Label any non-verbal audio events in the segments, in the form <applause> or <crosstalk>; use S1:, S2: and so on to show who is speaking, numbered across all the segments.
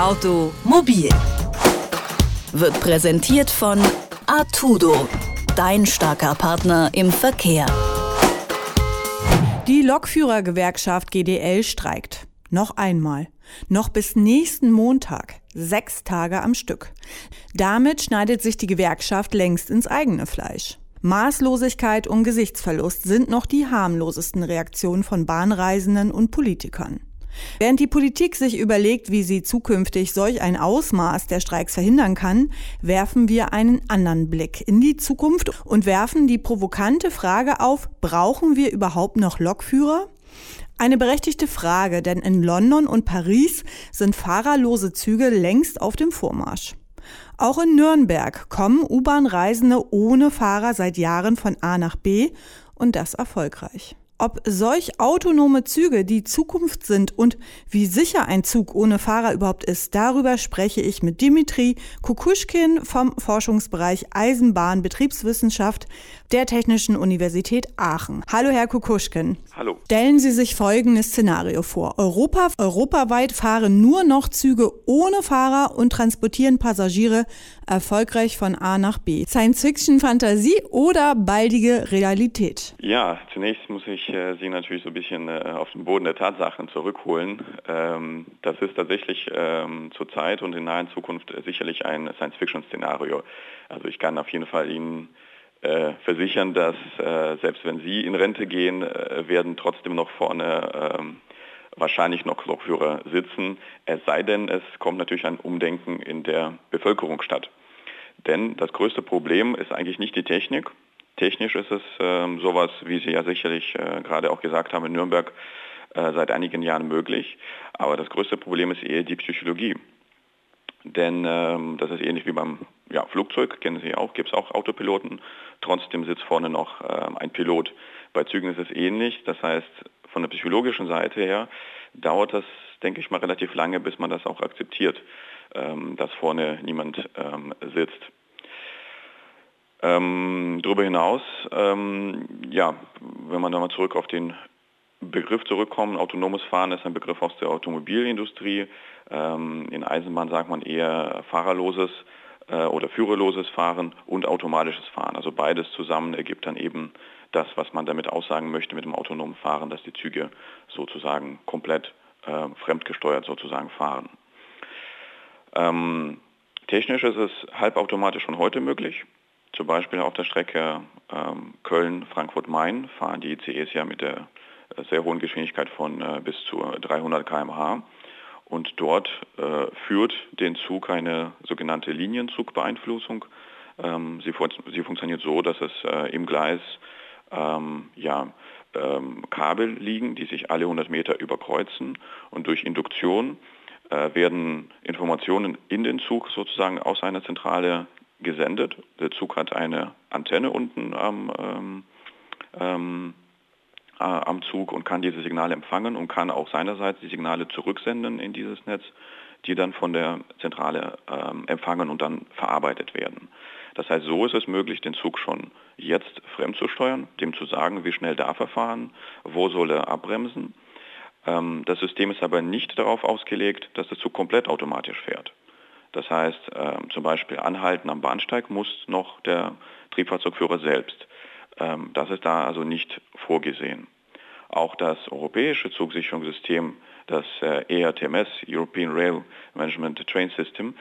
S1: Automobil wird präsentiert von Artudo, dein starker Partner im Verkehr.
S2: Die Lokführergewerkschaft GDL streikt. Noch einmal. Noch bis nächsten Montag. Sechs Tage am Stück. Damit schneidet sich die Gewerkschaft längst ins eigene Fleisch. Maßlosigkeit und Gesichtsverlust sind noch die harmlosesten Reaktionen von Bahnreisenden und Politikern. Während die Politik sich überlegt, wie sie zukünftig solch ein Ausmaß der Streiks verhindern kann, werfen wir einen anderen Blick in die Zukunft und werfen die provokante Frage auf, brauchen wir überhaupt noch Lokführer? Eine berechtigte Frage, denn in London und Paris sind fahrerlose Züge längst auf dem Vormarsch. Auch in Nürnberg kommen U-Bahn-Reisende ohne Fahrer seit Jahren von A nach B und das erfolgreich. Ob solch autonome Züge die Zukunft sind und wie sicher ein Zug ohne Fahrer überhaupt ist, darüber spreche ich mit Dimitri Kukuschkin vom Forschungsbereich Eisenbahnbetriebswissenschaft der Technischen Universität Aachen. Hallo, Herr Kukuschkin.
S3: Hallo.
S2: Stellen Sie sich folgendes Szenario vor. Europa, europaweit fahren nur noch Züge ohne Fahrer und transportieren Passagiere erfolgreich von A nach B. Science-Fiction-Fantasie oder baldige Realität?
S3: Ja, zunächst muss ich äh, Sie natürlich so ein bisschen äh, auf den Boden der Tatsachen zurückholen. Ähm, das ist tatsächlich ähm, zurzeit und in naher Zukunft sicherlich ein Science-Fiction-Szenario. Also ich kann auf jeden Fall Ihnen äh, versichern, dass äh, selbst wenn Sie in Rente gehen, äh, werden trotzdem noch vorne ähm, wahrscheinlich noch Lokführer sitzen, es sei denn, es kommt natürlich ein Umdenken in der Bevölkerung statt. Denn das größte Problem ist eigentlich nicht die Technik. Technisch ist es ähm, sowas, wie Sie ja sicherlich äh, gerade auch gesagt haben, in Nürnberg äh, seit einigen Jahren möglich. Aber das größte Problem ist eher die Psychologie. Denn ähm, das ist ähnlich wie beim ja, Flugzeug, kennen Sie auch, gibt es auch Autopiloten. Trotzdem sitzt vorne noch äh, ein Pilot. Bei Zügen ist es ähnlich. Das heißt, von der psychologischen Seite her dauert das, denke ich mal, relativ lange, bis man das auch akzeptiert, ähm, dass vorne niemand ähm, sitzt. Ähm, darüber hinaus, ähm, ja, wenn man da mal zurück auf den Begriff zurückkommen, autonomes Fahren ist ein Begriff aus der Automobilindustrie. Ähm, in Eisenbahn sagt man eher fahrerloses äh, oder führerloses Fahren und automatisches Fahren. Also beides zusammen ergibt dann eben das, was man damit aussagen möchte mit dem autonomen Fahren, dass die Züge sozusagen komplett äh, fremdgesteuert sozusagen fahren. Ähm, technisch ist es halbautomatisch schon heute möglich. Zum Beispiel auf der Strecke ähm, Köln-Frankfurt-Main fahren die ICEs ja mit der äh, sehr hohen Geschwindigkeit von äh, bis zu 300 km/h. Und dort äh, führt den Zug eine sogenannte Linienzugbeeinflussung. Ähm, sie, sie, funktioniert so, dass es äh, im Gleis ähm, ja, ähm, Kabel liegen, die sich alle 100 Meter überkreuzen und durch Induktion äh, werden Informationen in den Zug sozusagen aus einer Zentrale gesendet. Der Zug hat eine Antenne unten am, ähm, ähm, äh, am Zug und kann diese Signale empfangen und kann auch seinerseits die Signale zurücksenden in dieses Netz, die dann von der Zentrale ähm, empfangen und dann verarbeitet werden. Das heißt, so ist es möglich, den Zug schon jetzt fremdzusteuern, dem zu sagen, wie schnell darf er fahren, wo soll er abbremsen. Ähm, das System ist aber nicht darauf ausgelegt, dass der Zug komplett automatisch fährt. Das heißt, äh, zum Beispiel anhalten am Bahnsteig muss noch der Triebfahrzeugführer selbst. Ähm, das ist da also nicht vorgesehen. Auch das europäische Zugsicherungssystem, das äh, ERTMS, European Rail Management Train System,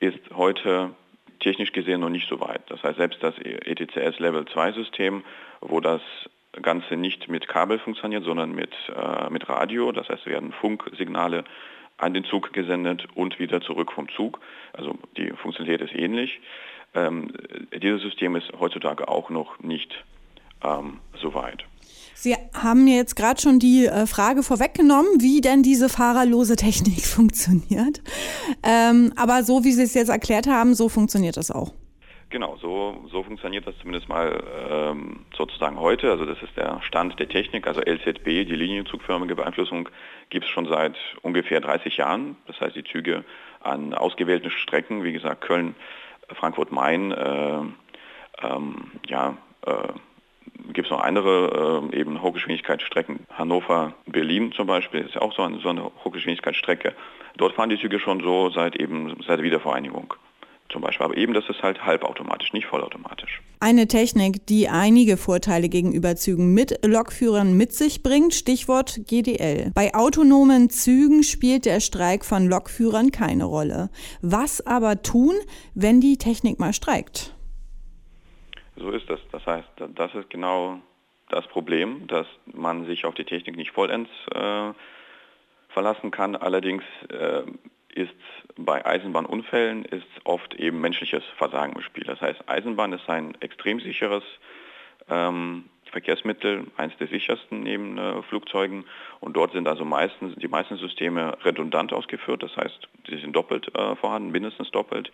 S3: ist heute technisch gesehen noch nicht so weit. Das heißt, selbst das ETCS Level 2 System, wo das Ganze nicht mit Kabel funktioniert, sondern mit, äh, mit Radio, das heißt, werden Funksignale an den Zug gesendet und wieder zurück vom Zug. Also die Funktionalität ist ähnlich. Ähm, dieses System ist heutzutage auch noch nicht ähm, so weit.
S2: Sie haben mir jetzt gerade schon die äh, Frage vorweggenommen, wie denn diese fahrerlose Technik <laughs> funktioniert. Ähm, aber so wie Sie es jetzt erklärt haben, so funktioniert das auch.
S3: Genau, so, so funktioniert das zumindest mal ähm, sozusagen heute. Also das ist der Stand der Technik. Also LZB, die linienzugförmige Beeinflussung, gibt es schon seit ungefähr 30 Jahren. Das heißt, die Züge an ausgewählten Strecken, wie gesagt Köln, Frankfurt, Main, äh, ähm, ja, äh, gibt es noch andere äh, eben Hochgeschwindigkeitsstrecken. Hannover, Berlin zum Beispiel ist auch so eine, so eine Hochgeschwindigkeitsstrecke. Dort fahren die Züge schon so seit eben seit der Wiedervereinigung zum Beispiel. Aber eben das ist halt halbautomatisch, nicht vollautomatisch.
S2: Eine Technik, die einige Vorteile gegenüber Zügen mit Lokführern mit sich bringt, Stichwort GDL. Bei autonomen Zügen spielt der Streik von Lokführern keine Rolle. Was aber tun, wenn die Technik mal streikt?
S3: So ist das. Das heißt, das ist genau das Problem, dass man sich auf die Technik nicht vollends äh, verlassen kann. Allerdings äh, ist bei Eisenbahnunfällen ist oft eben menschliches Versagen im Spiel. Das heißt, Eisenbahn ist ein extrem sicheres ähm, Verkehrsmittel, eines der sichersten neben äh, Flugzeugen. Und dort sind also meistens die meisten Systeme redundant ausgeführt. Das heißt, sie sind doppelt äh, vorhanden, mindestens doppelt.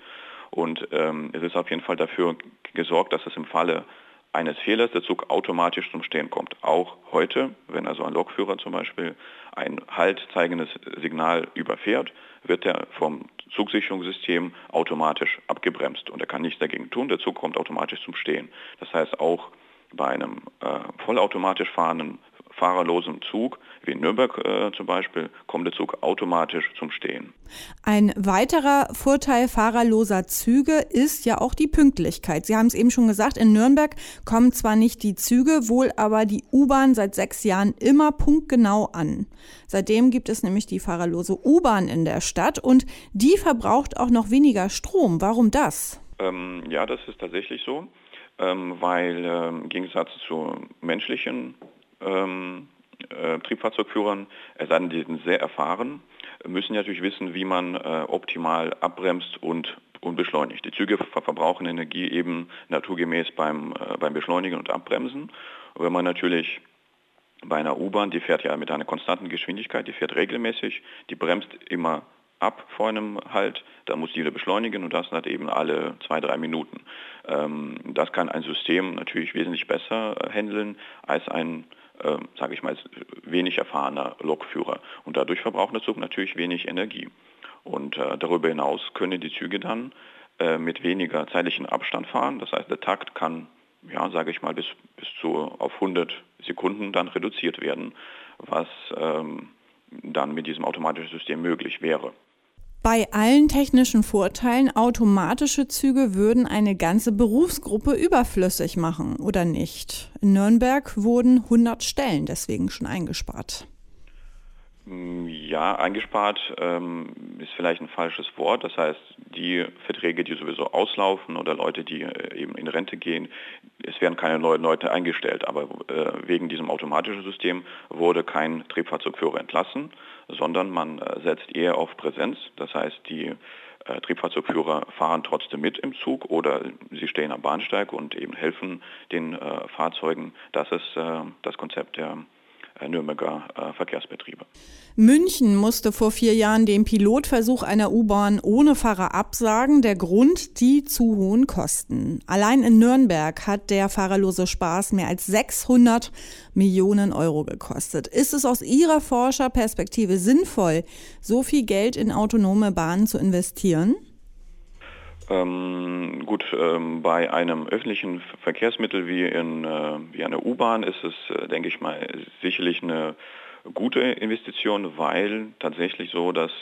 S3: Und ähm, es ist auf jeden Fall dafür gesorgt, dass es im Falle eines Fehlers der Zug automatisch zum Stehen kommt. Auch heute, wenn also ein Lokführer zum Beispiel ein Halt zeigendes Signal überfährt, wird er vom Zugsicherungssystem automatisch abgebremst und er kann nichts dagegen tun. Der Zug kommt automatisch zum Stehen. Das heißt auch bei einem äh, vollautomatisch fahrenden fahrerlosen Zug, wie in Nürnberg äh, zum Beispiel, kommt der Zug automatisch zum Stehen.
S2: Ein weiterer Vorteil fahrerloser Züge ist ja auch die Pünktlichkeit. Sie haben es eben schon gesagt, in Nürnberg kommen zwar nicht die Züge, wohl aber die U-Bahn seit sechs Jahren immer punktgenau an. Seitdem gibt es nämlich die fahrerlose U-Bahn in der Stadt und die verbraucht auch noch weniger Strom. Warum das?
S3: Ähm, ja, das ist tatsächlich so. Ähm, weil ähm, im Gegensatz zu menschlichen ähm, äh, Triebfahrzeugführern, es sei denn, die sind sehr erfahren, müssen natürlich wissen, wie man äh, optimal abbremst und, und beschleunigt. Die Züge ver verbrauchen Energie eben naturgemäß beim, äh, beim Beschleunigen und Abbremsen. Und wenn man natürlich bei einer U-Bahn, die fährt ja mit einer konstanten Geschwindigkeit, die fährt regelmäßig, die bremst immer ab vor einem Halt, da muss die wieder beschleunigen und das hat eben alle zwei, drei Minuten. Ähm, das kann ein System natürlich wesentlich besser handeln als ein äh, sage ich mal, wenig erfahrener Lokführer. Und dadurch verbraucht der Zug natürlich wenig Energie. Und äh, darüber hinaus können die Züge dann äh, mit weniger zeitlichen Abstand fahren. Das heißt, der Takt kann, ja, sage ich mal, bis, bis zu auf 100 Sekunden dann reduziert werden, was ähm, dann mit diesem automatischen System möglich wäre.
S2: Bei allen technischen Vorteilen, automatische Züge würden eine ganze Berufsgruppe überflüssig machen, oder nicht? In Nürnberg wurden 100 Stellen deswegen schon eingespart.
S3: Ja, eingespart ähm, ist vielleicht ein falsches Wort. Das heißt, die Verträge, die sowieso auslaufen oder Leute, die äh, eben in Rente gehen, es werden keine neuen Leute eingestellt. Aber äh, wegen diesem automatischen System wurde kein Triebfahrzeugführer entlassen, sondern man äh, setzt eher auf Präsenz. Das heißt, die äh, Triebfahrzeugführer fahren trotzdem mit im Zug oder sie stehen am Bahnsteig und eben helfen den äh, Fahrzeugen. Das ist das Konzept der Nürnberger äh, Verkehrsbetriebe.
S2: München musste vor vier Jahren den Pilotversuch einer U-Bahn ohne Fahrer absagen. Der Grund die zu hohen Kosten. Allein in Nürnberg hat der fahrerlose Spaß mehr als 600 Millionen Euro gekostet. Ist es aus Ihrer Forscherperspektive sinnvoll, so viel Geld in autonome Bahnen zu investieren?
S3: Ähm, gut, ähm, bei einem öffentlichen Verkehrsmittel wie, in, äh, wie einer U-Bahn ist es, äh, denke ich mal, sicherlich eine gute Investition, weil tatsächlich so, dass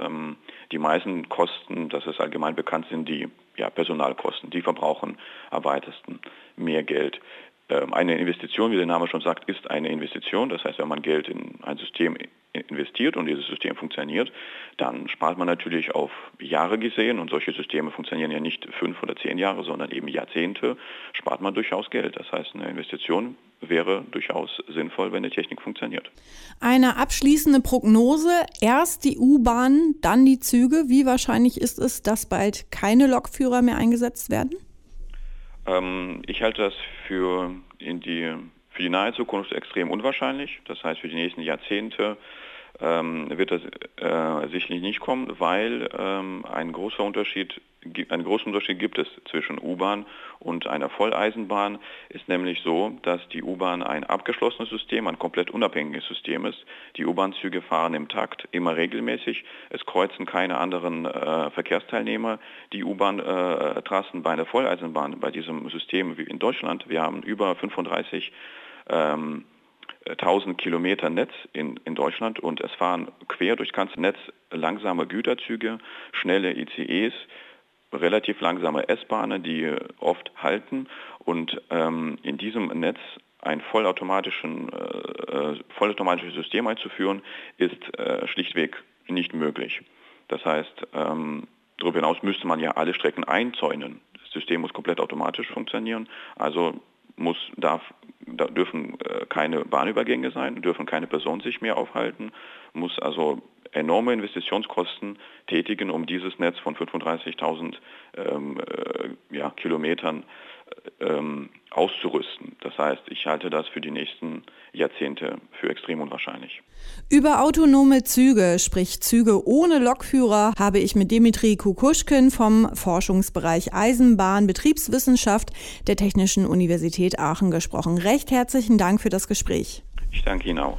S3: ähm, die meisten Kosten, dass es allgemein bekannt sind, die ja, Personalkosten, die verbrauchen am weitesten mehr Geld. Ähm, eine Investition, wie der Name schon sagt, ist eine Investition. Das heißt, wenn man Geld in ein System investiert und dieses System funktioniert, dann spart man natürlich auf Jahre gesehen und solche Systeme funktionieren ja nicht fünf oder zehn Jahre, sondern eben Jahrzehnte, spart man durchaus Geld. Das heißt, eine Investition wäre durchaus sinnvoll, wenn die Technik funktioniert.
S2: Eine abschließende Prognose, erst die U-Bahn, dann die Züge. Wie wahrscheinlich ist es, dass bald keine Lokführer mehr eingesetzt werden?
S3: Ähm, ich halte das für in die, für die nahe Zukunft extrem unwahrscheinlich. Das heißt, für die nächsten Jahrzehnte ähm, wird das äh, sicherlich nicht kommen, weil ähm, ein großer Unterschied, einen großen Unterschied gibt es zwischen U-Bahn und einer Volleisenbahn. Ist nämlich so, dass die U-Bahn ein abgeschlossenes System, ein komplett unabhängiges System ist. Die U-Bahn-Züge fahren im Takt immer regelmäßig. Es kreuzen keine anderen äh, Verkehrsteilnehmer die U-Bahn-Trassen äh, bei einer Volleisenbahn, bei diesem System wie in Deutschland. Wir haben über 35 ähm, 1000 Kilometer Netz in, in Deutschland und es fahren quer durchs ganze Netz langsame Güterzüge, schnelle ICEs, relativ langsame S-Bahnen, die oft halten und ähm, in diesem Netz ein vollautomatischen, äh, äh, vollautomatisches System einzuführen, ist äh, schlichtweg nicht möglich. Das heißt, ähm, darüber hinaus müsste man ja alle Strecken einzäunen. Das System muss komplett automatisch funktionieren. Also muss, darf, da dürfen äh, keine Bahnübergänge sein, dürfen keine Personen sich mehr aufhalten, muss also enorme Investitionskosten tätigen, um dieses Netz von 35.000 ähm, äh, ja, Kilometern ähm, auszurüsten. Das heißt, ich halte das für die nächsten Jahrzehnte für extrem unwahrscheinlich.
S2: Über autonome Züge, sprich Züge ohne Lokführer, habe ich mit Dimitri Kukuschkin vom Forschungsbereich Eisenbahn Betriebswissenschaft der Technischen Universität Aachen gesprochen. Recht herzlichen Dank für das Gespräch.
S3: Ich danke Ihnen auch.